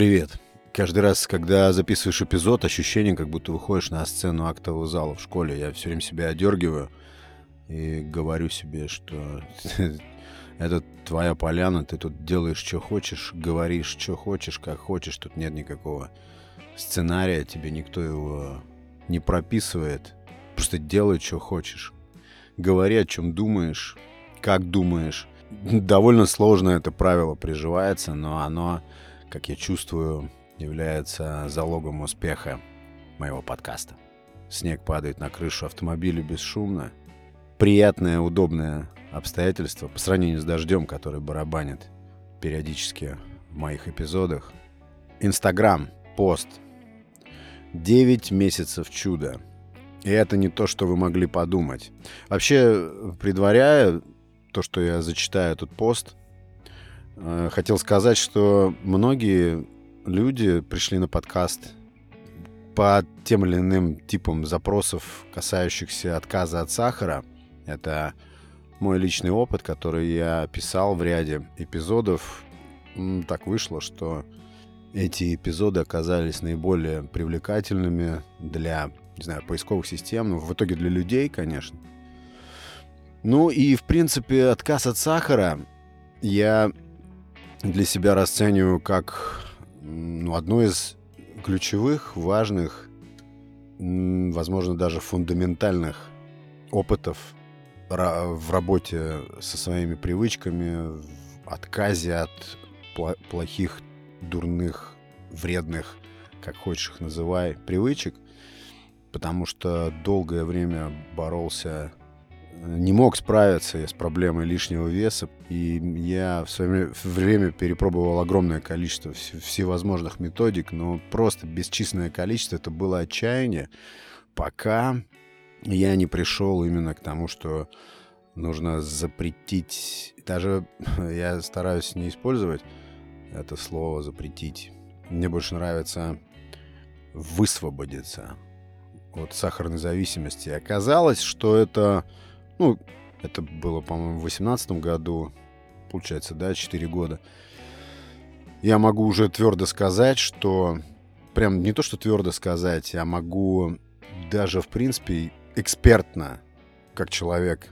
Привет. Каждый раз, когда записываешь эпизод, ощущение, как будто выходишь на сцену актового зала в школе. Я все время себя одергиваю и говорю себе, что это твоя поляна, ты тут делаешь, что хочешь, говоришь, что хочешь, как хочешь. Тут нет никакого сценария, тебе никто его не прописывает. Просто делай, что хочешь. Говори, о чем думаешь, как думаешь. Довольно сложно это правило приживается, но оно как я чувствую, является залогом успеха моего подкаста. Снег падает на крышу автомобиля бесшумно. Приятное, удобное обстоятельство по сравнению с дождем, который барабанит периодически в моих эпизодах. Инстаграм, пост. 9 месяцев чуда. И это не то, что вы могли подумать. Вообще, предваряя то, что я зачитаю этот пост, хотел сказать, что многие люди пришли на подкаст по тем или иным типам запросов, касающихся отказа от сахара. Это мой личный опыт, который я писал в ряде эпизодов. Так вышло, что эти эпизоды оказались наиболее привлекательными для, не знаю, поисковых систем, но в итоге для людей, конечно. Ну и, в принципе, отказ от сахара я для себя расцениваю как ну, одно из ключевых, важных, возможно, даже фундаментальных опытов в работе со своими привычками, в отказе от плохих, дурных, вредных, как хочешь их называй, привычек, потому что долгое время боролся не мог справиться с проблемой лишнего веса. И я в свое время перепробовал огромное количество всевозможных методик, но просто бесчисленное количество. Это было отчаяние, пока я не пришел именно к тому, что нужно запретить. Даже я стараюсь не использовать это слово запретить. Мне больше нравится высвободиться от сахарной зависимости. Оказалось, что это ну, это было, по-моему, в 2018 году. Получается, да, 4 года. Я могу уже твердо сказать, что... Прям не то, что твердо сказать, я могу даже, в принципе, экспертно, как человек,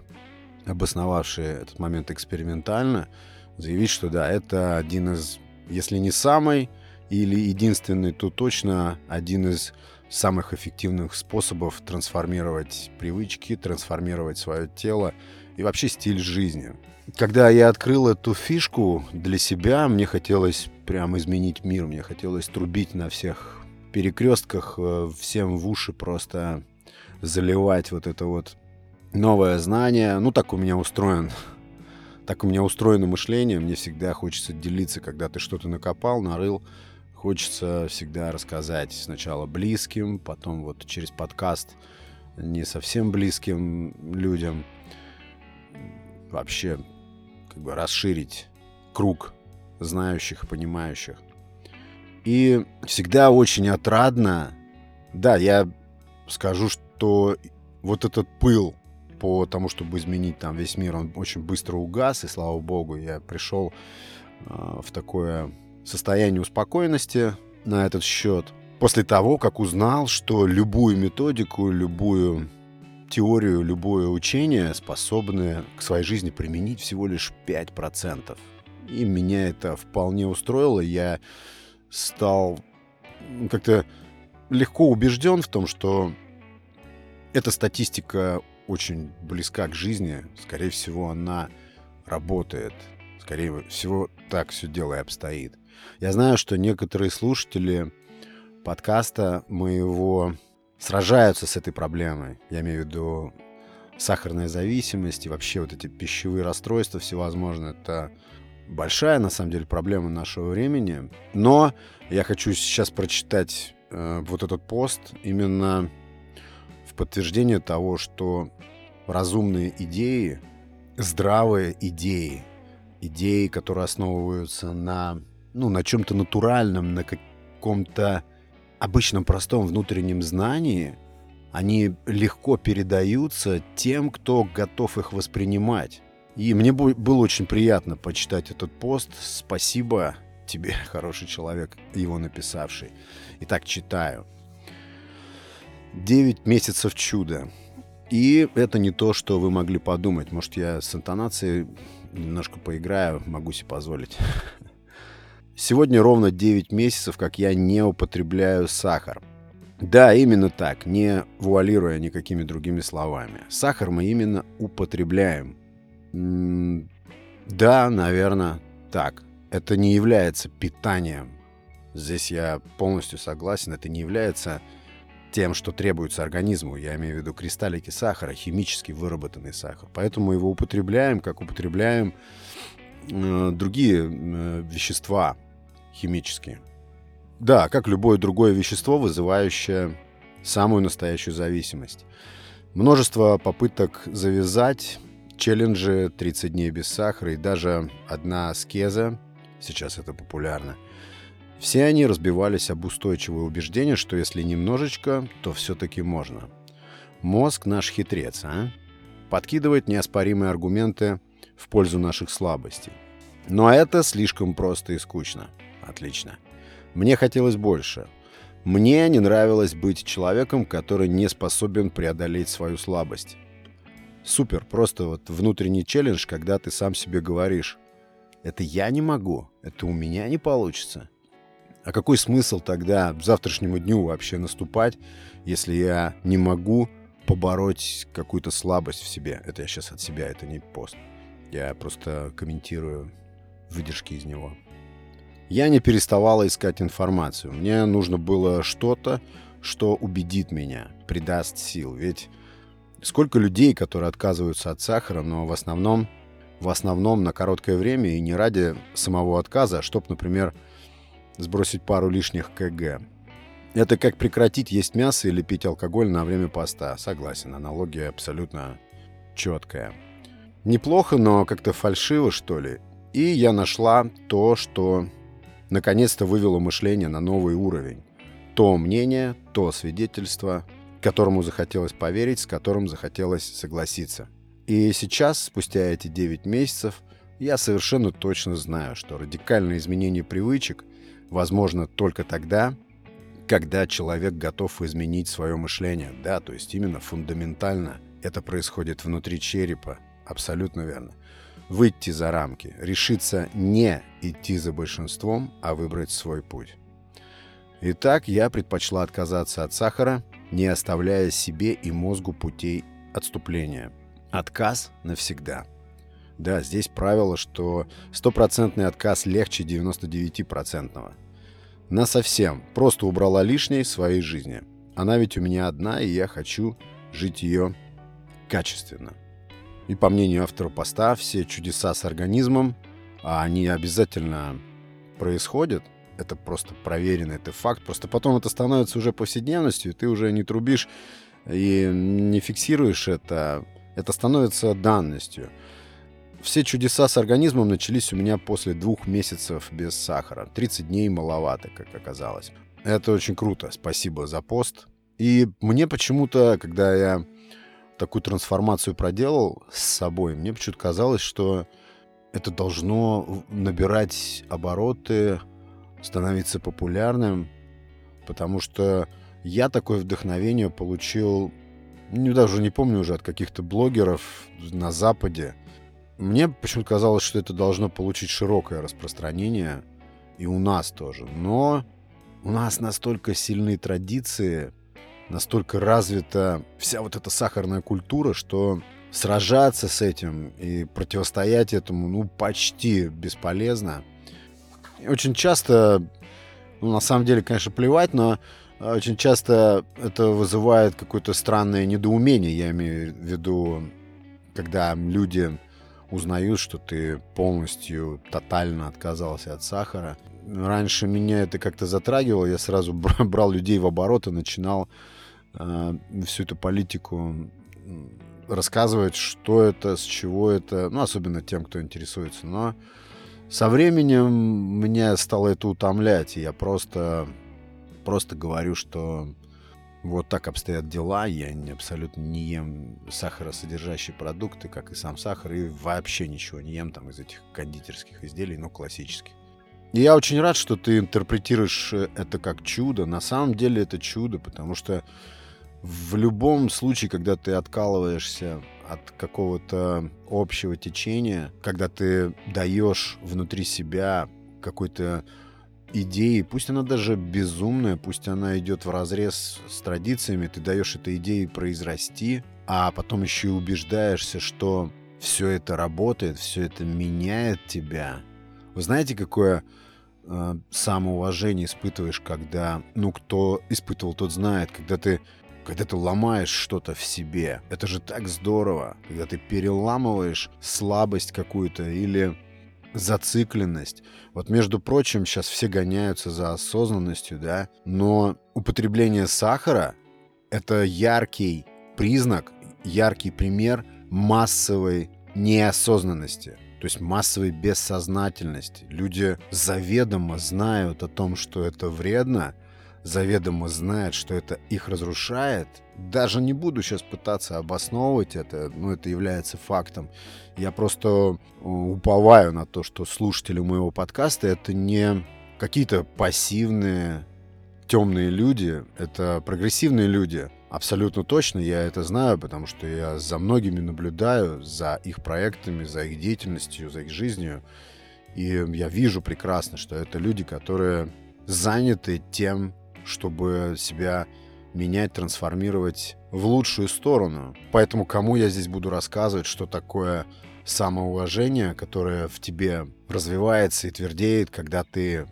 обосновавший этот момент экспериментально, заявить, что да, это один из, если не самый или единственный, то точно один из самых эффективных способов трансформировать привычки, трансформировать свое тело и вообще стиль жизни. Когда я открыл эту фишку для себя, мне хотелось прям изменить мир, мне хотелось трубить на всех перекрестках, э, всем в уши просто заливать вот это вот новое знание. Ну, так у меня устроен так у меня устроено мышление, мне всегда хочется делиться, когда ты что-то накопал, нарыл, Хочется всегда рассказать сначала близким, потом вот через подкаст не совсем близким людям. Вообще, как бы расширить круг знающих и понимающих. И всегда очень отрадно, да, я скажу, что вот этот пыл по тому, чтобы изменить там весь мир, он очень быстро угас, и слава богу, я пришел э, в такое состояние успокоенности на этот счет после того, как узнал, что любую методику, любую теорию, любое учение способны к своей жизни применить всего лишь 5%. И меня это вполне устроило. Я стал как-то легко убежден в том, что эта статистика очень близка к жизни. Скорее всего, она работает. Скорее всего, так все дело и обстоит. Я знаю, что некоторые слушатели подкаста моего сражаются с этой проблемой. Я имею в виду сахарная зависимость и вообще вот эти пищевые расстройства всевозможные. Это большая, на самом деле, проблема нашего времени. Но я хочу сейчас прочитать э, вот этот пост именно в подтверждение того, что разумные идеи, здравые идеи, идеи, которые основываются на ну, на чем-то натуральном, на каком-то обычном простом внутреннем знании, они легко передаются тем, кто готов их воспринимать. И мне было очень приятно почитать этот пост. Спасибо тебе, хороший человек, его написавший. Итак, читаю. Девять месяцев чуда. И это не то, что вы могли подумать. Может, я с интонацией немножко поиграю, могу себе позволить. Сегодня ровно 9 месяцев, как я не употребляю сахар. Да, именно так, не вуалируя никакими другими словами. Сахар мы именно употребляем. М да, наверное, так. Это не является питанием. Здесь я полностью согласен. Это не является тем, что требуется организму. Я имею в виду кристаллики сахара, химически выработанный сахар. Поэтому его употребляем, как употребляем э, другие э, вещества химические. Да, как любое другое вещество, вызывающее самую настоящую зависимость. Множество попыток завязать, челленджи 30 дней без сахара и даже одна аскеза, сейчас это популярно, все они разбивались об устойчивое убеждение, что если немножечко, то все-таки можно. Мозг наш хитрец, а? Подкидывает неоспоримые аргументы в пользу наших слабостей. Но это слишком просто и скучно. Отлично. Мне хотелось больше. Мне не нравилось быть человеком, который не способен преодолеть свою слабость. Супер, просто вот внутренний челлендж, когда ты сам себе говоришь, это я не могу, это у меня не получится. А какой смысл тогда завтрашнему дню вообще наступать, если я не могу побороть какую-то слабость в себе? Это я сейчас от себя, это не пост. Я просто комментирую выдержки из него. Я не переставала искать информацию. Мне нужно было что-то, что убедит меня, придаст сил. Ведь сколько людей, которые отказываются от сахара, но в основном, в основном на короткое время и не ради самого отказа, а чтобы, например, сбросить пару лишних кг. Это как прекратить есть мясо или пить алкоголь на время поста. Согласен, аналогия абсолютно четкая. Неплохо, но как-то фальшиво, что ли. И я нашла то, что наконец-то вывело мышление на новый уровень. То мнение, то свидетельство, которому захотелось поверить, с которым захотелось согласиться. И сейчас, спустя эти 9 месяцев, я совершенно точно знаю, что радикальное изменение привычек возможно только тогда, когда человек готов изменить свое мышление. Да, то есть именно фундаментально это происходит внутри черепа. Абсолютно верно. Выйти за рамки, решиться не идти за большинством, а выбрать свой путь. Итак, я предпочла отказаться от сахара, не оставляя себе и мозгу путей отступления. Отказ навсегда. Да, здесь правило, что стопроцентный отказ легче 99-процентного. На совсем. Просто убрала лишнее в своей жизни. Она ведь у меня одна, и я хочу жить ее качественно. И по мнению автора поста, все чудеса с организмом, а они обязательно происходят, это просто проверено, это факт. Просто потом это становится уже повседневностью, ты уже не трубишь и не фиксируешь это. Это становится данностью. Все чудеса с организмом начались у меня после двух месяцев без сахара. 30 дней маловато, как оказалось. Это очень круто. Спасибо за пост. И мне почему-то, когда я такую трансформацию проделал с собой, мне почему-то казалось, что это должно набирать обороты, становиться популярным, потому что я такое вдохновение получил, ну, даже не помню уже, от каких-то блогеров на Западе, мне почему-то казалось, что это должно получить широкое распространение и у нас тоже. Но у нас настолько сильные традиции, настолько развита вся вот эта сахарная культура, что сражаться с этим и противостоять этому, ну, почти бесполезно. Очень часто, ну, на самом деле, конечно, плевать, но очень часто это вызывает какое-то странное недоумение. Я имею в виду, когда люди узнают, что ты полностью, тотально отказался от сахара. Раньше меня это как-то затрагивало, я сразу брал людей в оборот и начинал э, всю эту политику рассказывать, что это, с чего это, ну, особенно тем, кто интересуется. Но со временем меня стало это утомлять, и я просто, просто говорю, что вот так обстоят дела. Я не, абсолютно не ем сахаросодержащие продукты, как и сам сахар, и вообще ничего не ем там из этих кондитерских изделий, но классических. И я очень рад, что ты интерпретируешь э, это как чудо. На самом деле это чудо, потому что в любом случае, когда ты откалываешься от какого-то общего течения, когда ты даешь внутри себя какой-то идеи, пусть она даже безумная, пусть она идет в разрез с традициями, ты даешь этой идее произрасти, а потом еще и убеждаешься, что все это работает, все это меняет тебя. Вы знаете, какое э, самоуважение испытываешь, когда, ну, кто испытывал, тот знает, когда ты когда ты ломаешь что-то в себе. Это же так здорово, когда ты переламываешь слабость какую-то или зацикленность. Вот, между прочим, сейчас все гоняются за осознанностью, да, но употребление сахара — это яркий признак, яркий пример массовой неосознанности, то есть массовой бессознательности. Люди заведомо знают о том, что это вредно, заведомо знают, что это их разрушает. Даже не буду сейчас пытаться обосновывать это, но это является фактом. Я просто э, уповаю на то, что слушатели моего подкаста это не какие-то пассивные темные люди, это прогрессивные люди, Абсолютно точно, я это знаю, потому что я за многими наблюдаю, за их проектами, за их деятельностью, за их жизнью. И я вижу прекрасно, что это люди, которые заняты тем, чтобы себя менять, трансформировать в лучшую сторону. Поэтому кому я здесь буду рассказывать, что такое самоуважение, которое в тебе развивается и твердеет, когда ты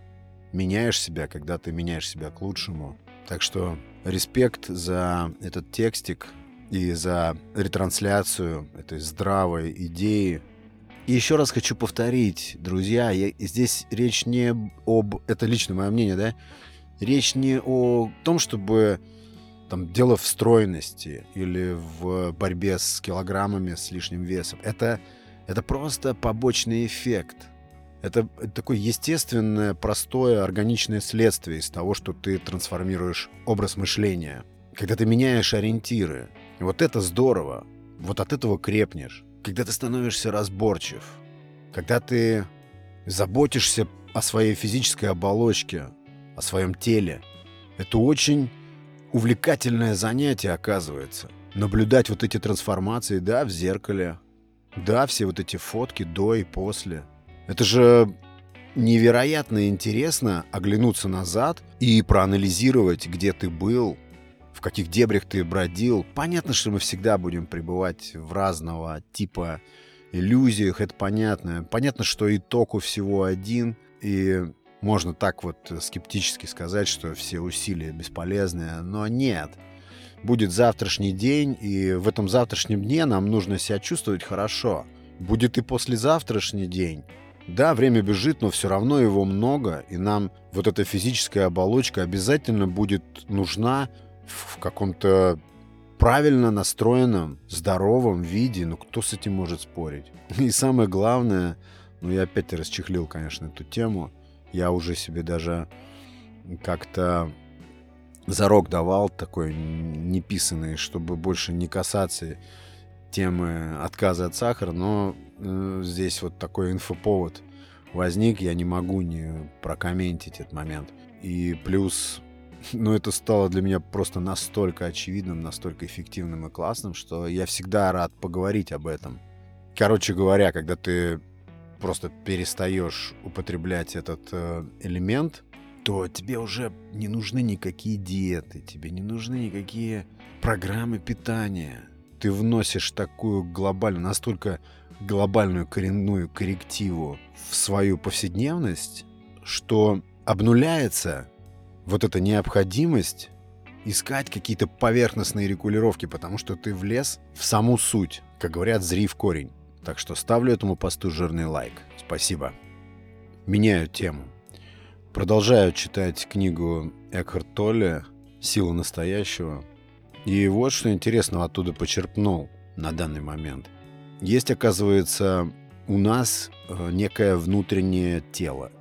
меняешь себя, когда ты меняешь себя к лучшему. Так что респект за этот текстик и за ретрансляцию этой здравой идеи. И еще раз хочу повторить, друзья, я, здесь речь не об... Это лично мое мнение, да? Речь не о том, чтобы там дело в стройности или в борьбе с килограммами, с лишним весом. Это, это просто побочный эффект – это такое естественное, простое, органичное следствие из того, что ты трансформируешь образ мышления. Когда ты меняешь ориентиры. И вот это здорово. Вот от этого крепнешь. Когда ты становишься разборчив. Когда ты заботишься о своей физической оболочке, о своем теле. Это очень увлекательное занятие, оказывается. Наблюдать вот эти трансформации, да, в зеркале. Да, все вот эти фотки до и после – это же невероятно интересно оглянуться назад и проанализировать, где ты был, в каких дебрях ты бродил. Понятно, что мы всегда будем пребывать в разного типа иллюзиях, это понятно. Понятно, что итог у всего один, и можно так вот скептически сказать, что все усилия бесполезны, но нет. Будет завтрашний день, и в этом завтрашнем дне нам нужно себя чувствовать хорошо. Будет и послезавтрашний день, да, время бежит, но все равно его много, и нам вот эта физическая оболочка обязательно будет нужна в каком-то правильно настроенном, здоровом виде. Ну, кто с этим может спорить? И самое главное, ну, я опять расчехлил, конечно, эту тему. Я уже себе даже как-то зарок давал такой неписанный, чтобы больше не касаться темы отказа от сахара, но э, здесь вот такой инфоповод возник, я не могу не прокомментить этот момент. И плюс, ну это стало для меня просто настолько очевидным, настолько эффективным и классным, что я всегда рад поговорить об этом. Короче говоря, когда ты просто перестаешь употреблять этот э, элемент, то тебе уже не нужны никакие диеты, тебе не нужны никакие программы питания ты вносишь такую глобальную, настолько глобальную коренную коррективу в свою повседневность, что обнуляется вот эта необходимость искать какие-то поверхностные регулировки, потому что ты влез в саму суть. Как говорят, зри в корень. Так что ставлю этому посту жирный лайк. Спасибо. Меняю тему. Продолжаю читать книгу Экхарт Толле «Сила настоящего». И вот что интересного оттуда почерпнул на данный момент. Есть, оказывается, у нас э, некое внутреннее тело.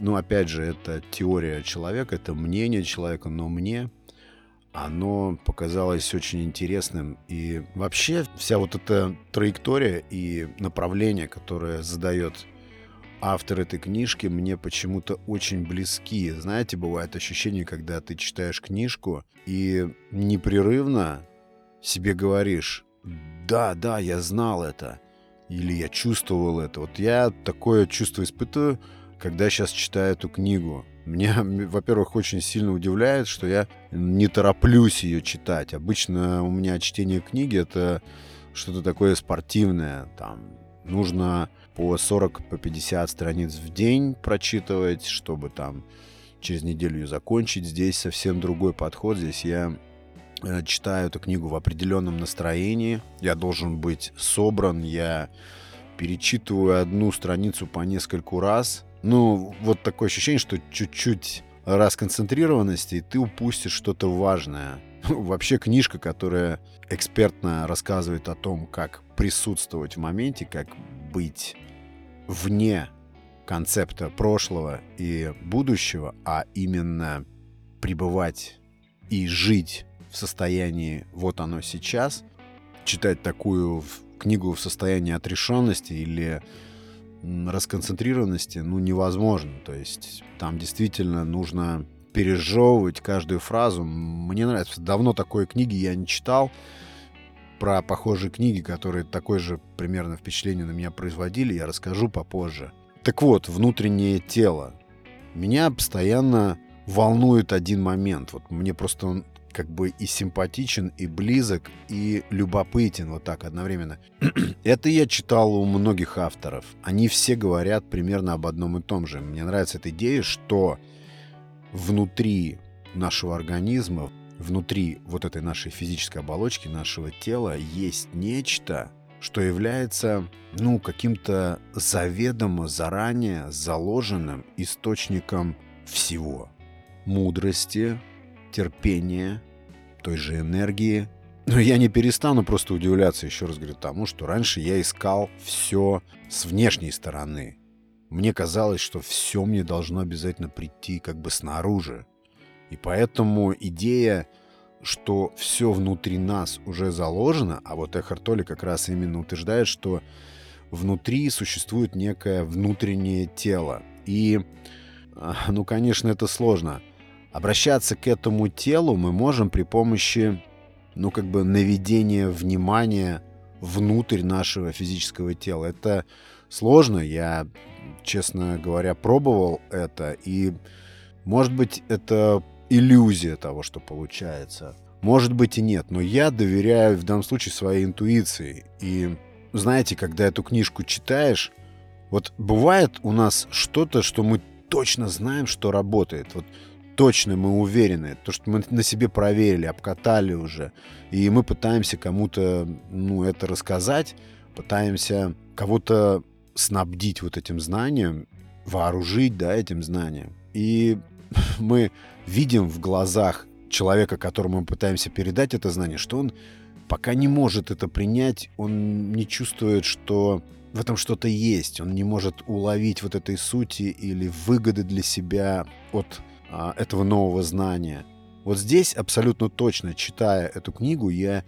Ну, опять же, это теория человека, это мнение человека, но мне оно показалось очень интересным. И вообще вся вот эта траектория и направление, которое задает автор этой книжки мне почему-то очень близки. Знаете, бывает ощущение, когда ты читаешь книжку и непрерывно себе говоришь, да, да, я знал это, или я чувствовал это. Вот я такое чувство испытываю, когда сейчас читаю эту книгу. Меня, во-первых, очень сильно удивляет, что я не тороплюсь ее читать. Обычно у меня чтение книги это что-то такое спортивное. Там нужно по 40, по 50 страниц в день прочитывать, чтобы там через неделю ее закончить. Здесь совсем другой подход. Здесь я э, читаю эту книгу в определенном настроении. Я должен быть собран. Я перечитываю одну страницу по нескольку раз. Ну, вот такое ощущение, что чуть-чуть расконцентрированности, и ты упустишь что-то важное. Вообще книжка, которая экспертно рассказывает о том, как присутствовать в моменте, как быть вне концепта прошлого и будущего, а именно пребывать и жить в состоянии вот оно сейчас, читать такую книгу в состоянии отрешенности или расконцентрированности, ну, невозможно. То есть там действительно нужно пережевывать каждую фразу. Мне нравится. Давно такой книги я не читал про похожие книги, которые такое же примерно впечатление на меня производили, я расскажу попозже. Так вот, внутреннее тело. Меня постоянно волнует один момент. Вот мне просто он как бы и симпатичен, и близок, и любопытен вот так одновременно. Это я читал у многих авторов. Они все говорят примерно об одном и том же. Мне нравится эта идея, что внутри нашего организма, внутри вот этой нашей физической оболочки, нашего тела, есть нечто, что является, ну, каким-то заведомо заранее заложенным источником всего. Мудрости, терпения, той же энергии. Но я не перестану просто удивляться, еще раз говорю, тому, что раньше я искал все с внешней стороны. Мне казалось, что все мне должно обязательно прийти как бы снаружи. И поэтому идея, что все внутри нас уже заложено, а вот Эхар Толли как раз именно утверждает, что внутри существует некое внутреннее тело. И, а, ну, конечно, это сложно. Обращаться к этому телу мы можем при помощи, ну, как бы наведения внимания внутрь нашего физического тела. Это сложно. Я, честно говоря, пробовал это. И, может быть, это иллюзия того, что получается. Может быть и нет, но я доверяю в данном случае своей интуиции. И знаете, когда эту книжку читаешь, вот бывает у нас что-то, что мы точно знаем, что работает. Вот точно мы уверены, то, что мы на себе проверили, обкатали уже, и мы пытаемся кому-то, ну, это рассказать, пытаемся кого-то снабдить вот этим знанием, вооружить, да, этим знанием. И мы видим в глазах человека, которому мы пытаемся передать это знание, что он пока не может это принять, он не чувствует, что в этом что-то есть, он не может уловить вот этой сути или выгоды для себя от а, этого нового знания. Вот здесь абсолютно точно, читая эту книгу, я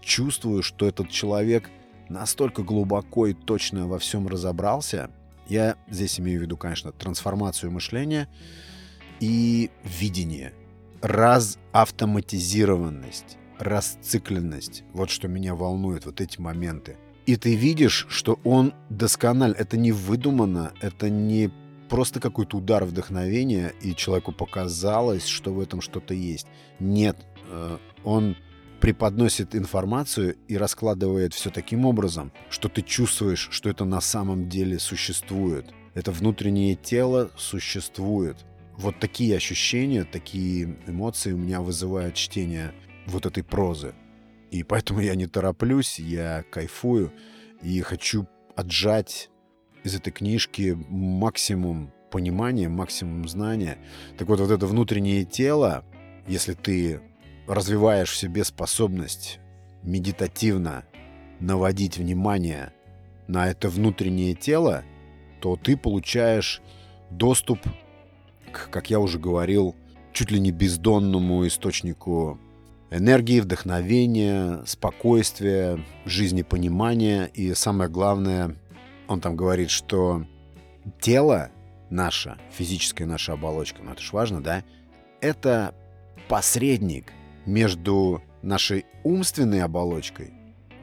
чувствую, что этот человек настолько глубоко и точно во всем разобрался. Я здесь имею в виду, конечно, трансформацию мышления и видение. Разавтоматизированность, расцикленность. Вот что меня волнует, вот эти моменты. И ты видишь, что он досконально. Это не выдумано, это не просто какой-то удар вдохновения, и человеку показалось, что в этом что-то есть. Нет, э, он преподносит информацию и раскладывает все таким образом, что ты чувствуешь, что это на самом деле существует. Это внутреннее тело существует. Вот такие ощущения, такие эмоции у меня вызывает чтение вот этой прозы. И поэтому я не тороплюсь, я кайфую и хочу отжать из этой книжки максимум понимания, максимум знания. Так вот, вот это внутреннее тело, если ты развиваешь в себе способность медитативно наводить внимание на это внутреннее тело, то ты получаешь доступ к, как я уже говорил, чуть ли не бездонному источнику энергии, вдохновения, спокойствия, жизнепонимания и самое главное, он там говорит, что тело наше, физическая наша оболочка, ну это ж важно, да, это посредник между нашей умственной оболочкой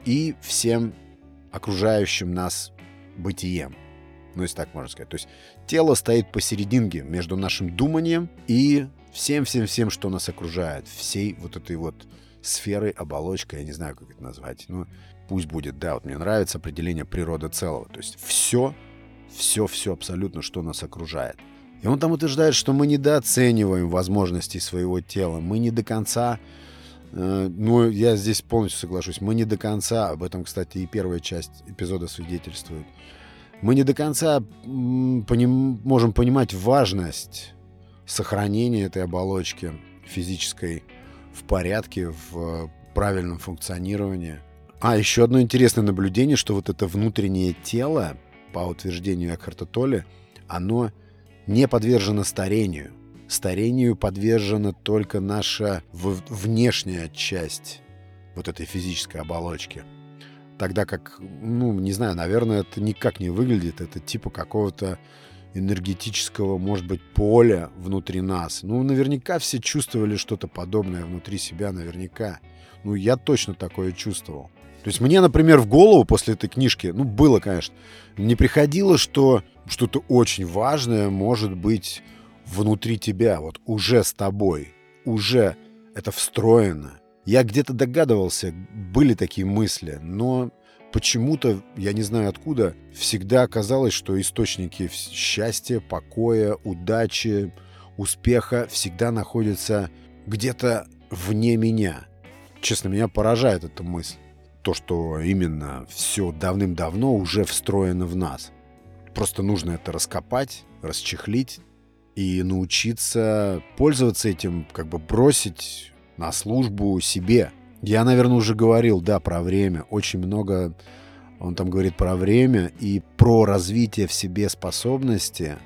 и всем окружающим нас бытием. Ну, если так можно сказать. То есть тело стоит посерединке между нашим думанием и всем-всем-всем, что нас окружает. Всей вот этой вот сферой, оболочкой, я не знаю, как это назвать. Ну, пусть будет, да, вот мне нравится определение природы целого. То есть все, все-все абсолютно, что нас окружает. И он там утверждает, что мы недооцениваем возможности своего тела. Мы не до конца э, ну, я здесь полностью соглашусь. Мы не до конца, об этом, кстати, и первая часть эпизода свидетельствует. Мы не до конца поним, можем понимать важность сохранения этой оболочки физической в порядке, в правильном функционировании. А, еще одно интересное наблюдение, что вот это внутреннее тело, по утверждению Экхарта Толли, оно не подвержено старению. Старению подвержена только наша внешняя часть вот этой физической оболочки. Тогда как, ну, не знаю, наверное, это никак не выглядит. Это типа какого-то энергетического, может быть, поля внутри нас. Ну, наверняка все чувствовали что-то подобное внутри себя, наверняка. Ну, я точно такое чувствовал. То есть мне, например, в голову после этой книжки, ну, было, конечно, не приходило, что что-то очень важное может быть внутри тебя, вот уже с тобой, уже это встроено. Я где-то догадывался, были такие мысли, но почему-то, я не знаю откуда, всегда оказалось, что источники счастья, покоя, удачи, успеха всегда находятся где-то вне меня. Честно, меня поражает эта мысль то, что именно все давным-давно уже встроено в нас. Просто нужно это раскопать, расчехлить и научиться пользоваться этим, как бы бросить на службу себе. Я, наверное, уже говорил, да, про время. Очень много он там говорит про время и про развитие в себе способности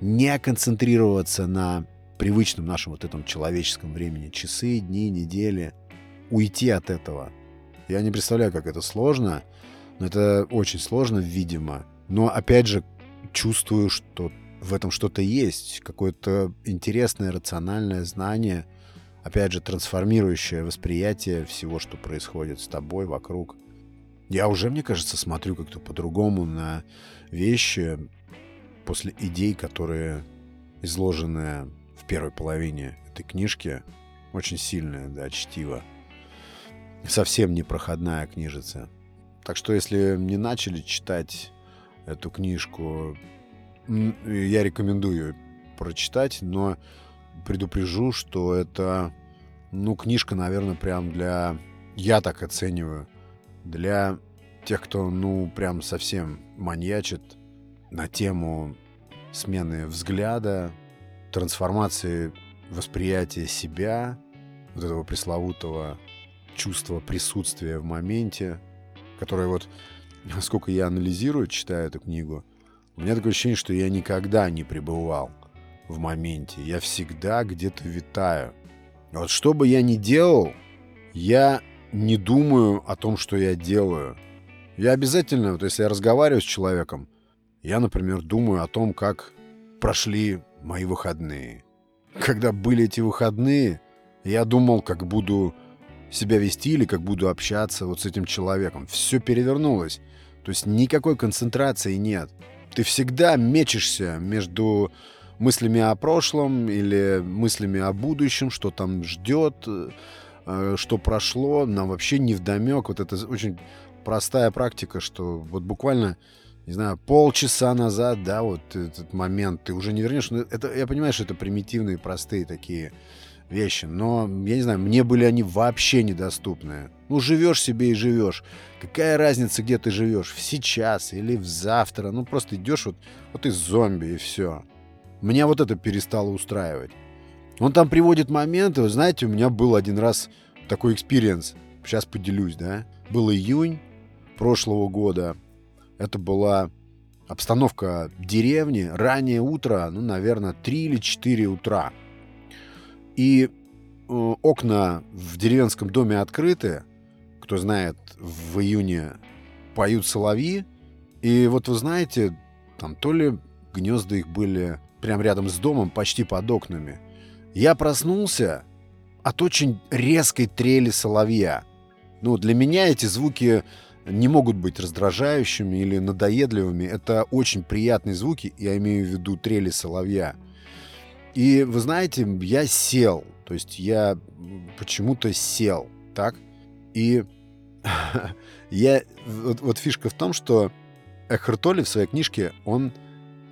не концентрироваться на привычном нашем вот этом человеческом времени. Часы, дни, недели. Уйти от этого – я не представляю, как это сложно, но это очень сложно, видимо. Но, опять же, чувствую, что в этом что-то есть, какое-то интересное, рациональное знание, опять же, трансформирующее восприятие всего, что происходит с тобой вокруг. Я уже, мне кажется, смотрю как-то по-другому на вещи после идей, которые изложены в первой половине этой книжки. Очень сильное, да, чтиво совсем непроходная книжица. Так что, если не начали читать эту книжку, я рекомендую прочитать, но предупрежу, что это, ну, книжка, наверное, прям для, я так оцениваю, для тех, кто, ну, прям совсем маньячит на тему смены взгляда, трансформации восприятия себя, вот этого пресловутого чувство присутствия в моменте, которое вот, насколько я анализирую, читаю эту книгу, у меня такое ощущение, что я никогда не пребывал в моменте. Я всегда где-то витаю. Вот что бы я ни делал, я не думаю о том, что я делаю. Я обязательно, вот если я разговариваю с человеком, я, например, думаю о том, как прошли мои выходные. Когда были эти выходные, я думал, как буду себя вести или как буду общаться вот с этим человеком. Все перевернулось. То есть никакой концентрации нет. Ты всегда мечешься между мыслями о прошлом или мыслями о будущем, что там ждет, э, что прошло, нам вообще не вдомек. Вот это очень простая практика, что вот буквально, не знаю, полчаса назад, да, вот этот момент, ты уже не вернешь. Но это, я понимаю, что это примитивные, простые такие вещи, но, я не знаю, мне были они вообще недоступны. Ну, живешь себе и живешь. Какая разница, где ты живешь? В сейчас или в завтра? Ну, просто идешь, вот, вот ты зомби, и все. Меня вот это перестало устраивать. Он там приводит моменты, вы знаете, у меня был один раз такой experience. Сейчас поделюсь, да. Был июнь прошлого года. Это была обстановка деревни, раннее утро, ну, наверное, 3 или 4 утра. И э, окна в деревенском доме открыты. Кто знает, в июне поют соловьи. И вот вы знаете, там то ли гнезда их были прямо рядом с домом, почти под окнами. Я проснулся от очень резкой трели соловья. Ну, для меня эти звуки не могут быть раздражающими или надоедливыми. Это очень приятные звуки, я имею в виду трели соловья. И вы знаете, я сел, то есть я почему-то сел, так? И я... Вот, вот фишка в том, что Эхартоли в своей книжке, он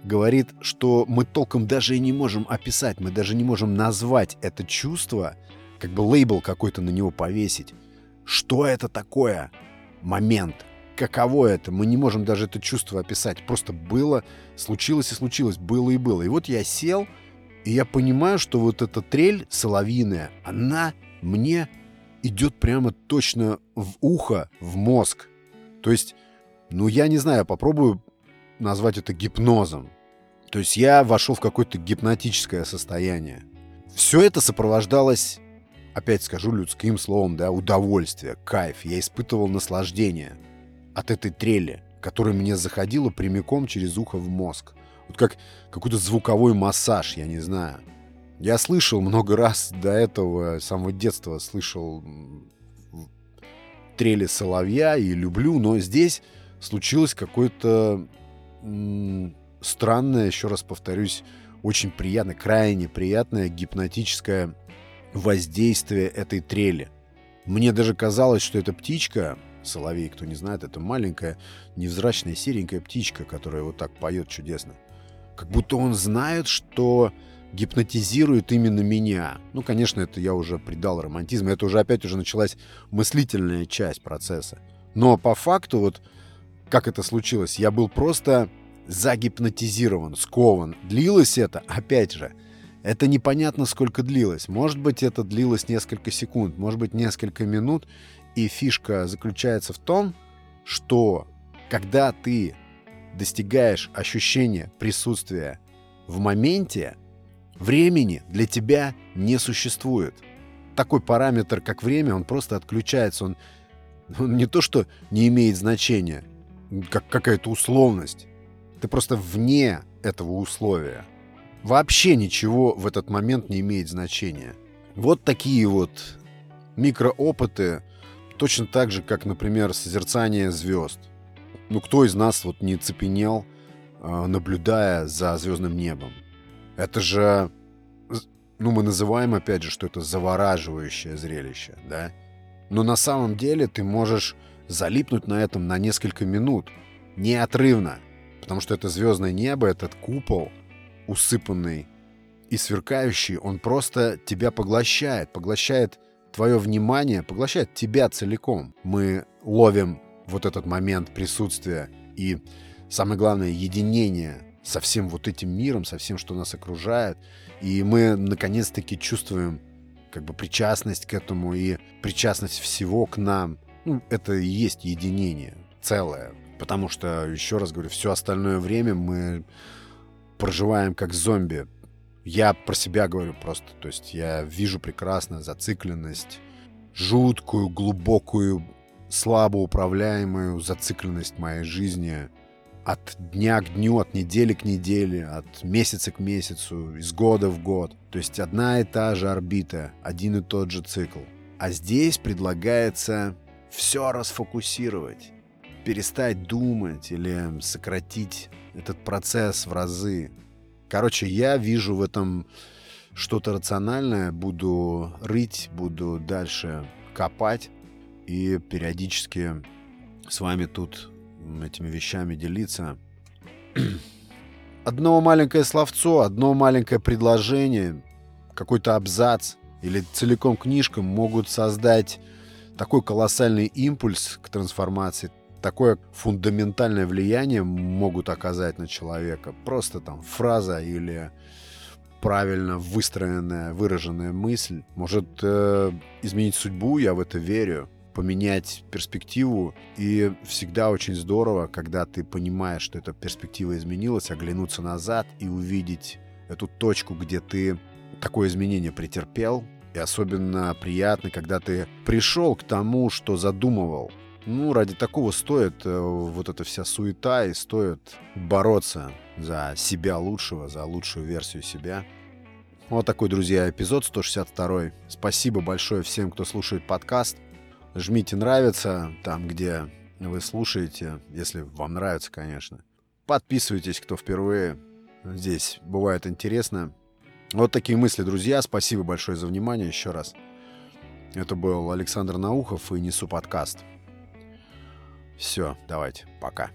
говорит, что мы толком даже и не можем описать, мы даже не можем назвать это чувство, как бы лейбл какой-то на него повесить. Что это такое? Момент. Каково это? Мы не можем даже это чувство описать. Просто было, случилось и случилось, было и было. И вот я сел, и я понимаю, что вот эта трель соловьиная, она мне идет прямо точно в ухо, в мозг. То есть, ну, я не знаю, попробую назвать это гипнозом. То есть я вошел в какое-то гипнотическое состояние. Все это сопровождалось, опять скажу людским словом, да, удовольствие, кайф. Я испытывал наслаждение от этой трели, которая мне заходила прямиком через ухо в мозг. Вот как какой-то звуковой массаж, я не знаю. Я слышал много раз до этого, с самого детства слышал трели соловья и люблю, но здесь случилось какое-то странное, еще раз повторюсь, очень приятное, крайне приятное гипнотическое воздействие этой трели. Мне даже казалось, что эта птичка, соловей, кто не знает, это маленькая, невзрачная, серенькая птичка, которая вот так поет чудесно. Как будто он знает, что гипнотизирует именно меня. Ну, конечно, это я уже придал романтизм, это уже опять уже началась мыслительная часть процесса. Но по факту вот как это случилось, я был просто загипнотизирован, скован. Длилось это, опять же, это непонятно, сколько длилось. Может быть, это длилось несколько секунд, может быть, несколько минут. И фишка заключается в том, что когда ты достигаешь ощущения присутствия в моменте, времени для тебя не существует. Такой параметр, как время, он просто отключается. Он, он не то, что не имеет значения, как какая-то условность. Ты просто вне этого условия. Вообще ничего в этот момент не имеет значения. Вот такие вот микроопыты, точно так же, как, например, созерцание звезд. Ну, кто из нас вот не цепенел, а, наблюдая за звездным небом? Это же, ну, мы называем, опять же, что это завораживающее зрелище, да? Но на самом деле ты можешь залипнуть на этом на несколько минут, неотрывно, потому что это звездное небо, этот купол, усыпанный и сверкающий, он просто тебя поглощает, поглощает твое внимание, поглощает тебя целиком. Мы ловим вот этот момент присутствия и, самое главное, единение со всем вот этим миром, со всем, что нас окружает. И мы, наконец-таки, чувствуем как бы причастность к этому и причастность всего к нам. Ну, это и есть единение целое. Потому что, еще раз говорю, все остальное время мы проживаем как зомби. Я про себя говорю просто. То есть я вижу прекрасно зацикленность, жуткую, глубокую, слабо управляемую зацикленность моей жизни от дня к дню, от недели к неделе, от месяца к месяцу, из года в год. То есть одна и та же орбита, один и тот же цикл. А здесь предлагается все расфокусировать перестать думать или сократить этот процесс в разы. Короче, я вижу в этом что-то рациональное, буду рыть, буду дальше копать и периодически с вами тут этими вещами делиться. Одно маленькое словцо, одно маленькое предложение, какой-то абзац или целиком книжка могут создать такой колоссальный импульс к трансформации, такое фундаментальное влияние могут оказать на человека. Просто там фраза или правильно выстроенная, выраженная мысль может э, изменить судьбу, я в это верю, поменять перспективу. И всегда очень здорово, когда ты понимаешь, что эта перспектива изменилась, оглянуться назад и увидеть эту точку, где ты такое изменение претерпел. И особенно приятно, когда ты пришел к тому, что задумывал, ну, ради такого стоит э, вот эта вся суета и стоит бороться. за себя лучшего, за лучшую версию себя. Вот такой, друзья, эпизод 162. Спасибо большое всем, кто слушает подкаст. Жмите «Нравится» там, где вы слушаете, если вам нравится, конечно. Подписывайтесь, кто впервые. Здесь бывает интересно. Вот такие мысли, друзья. Спасибо большое за внимание еще раз. Это был Александр Наухов и Несу подкаст. Все, давайте, пока.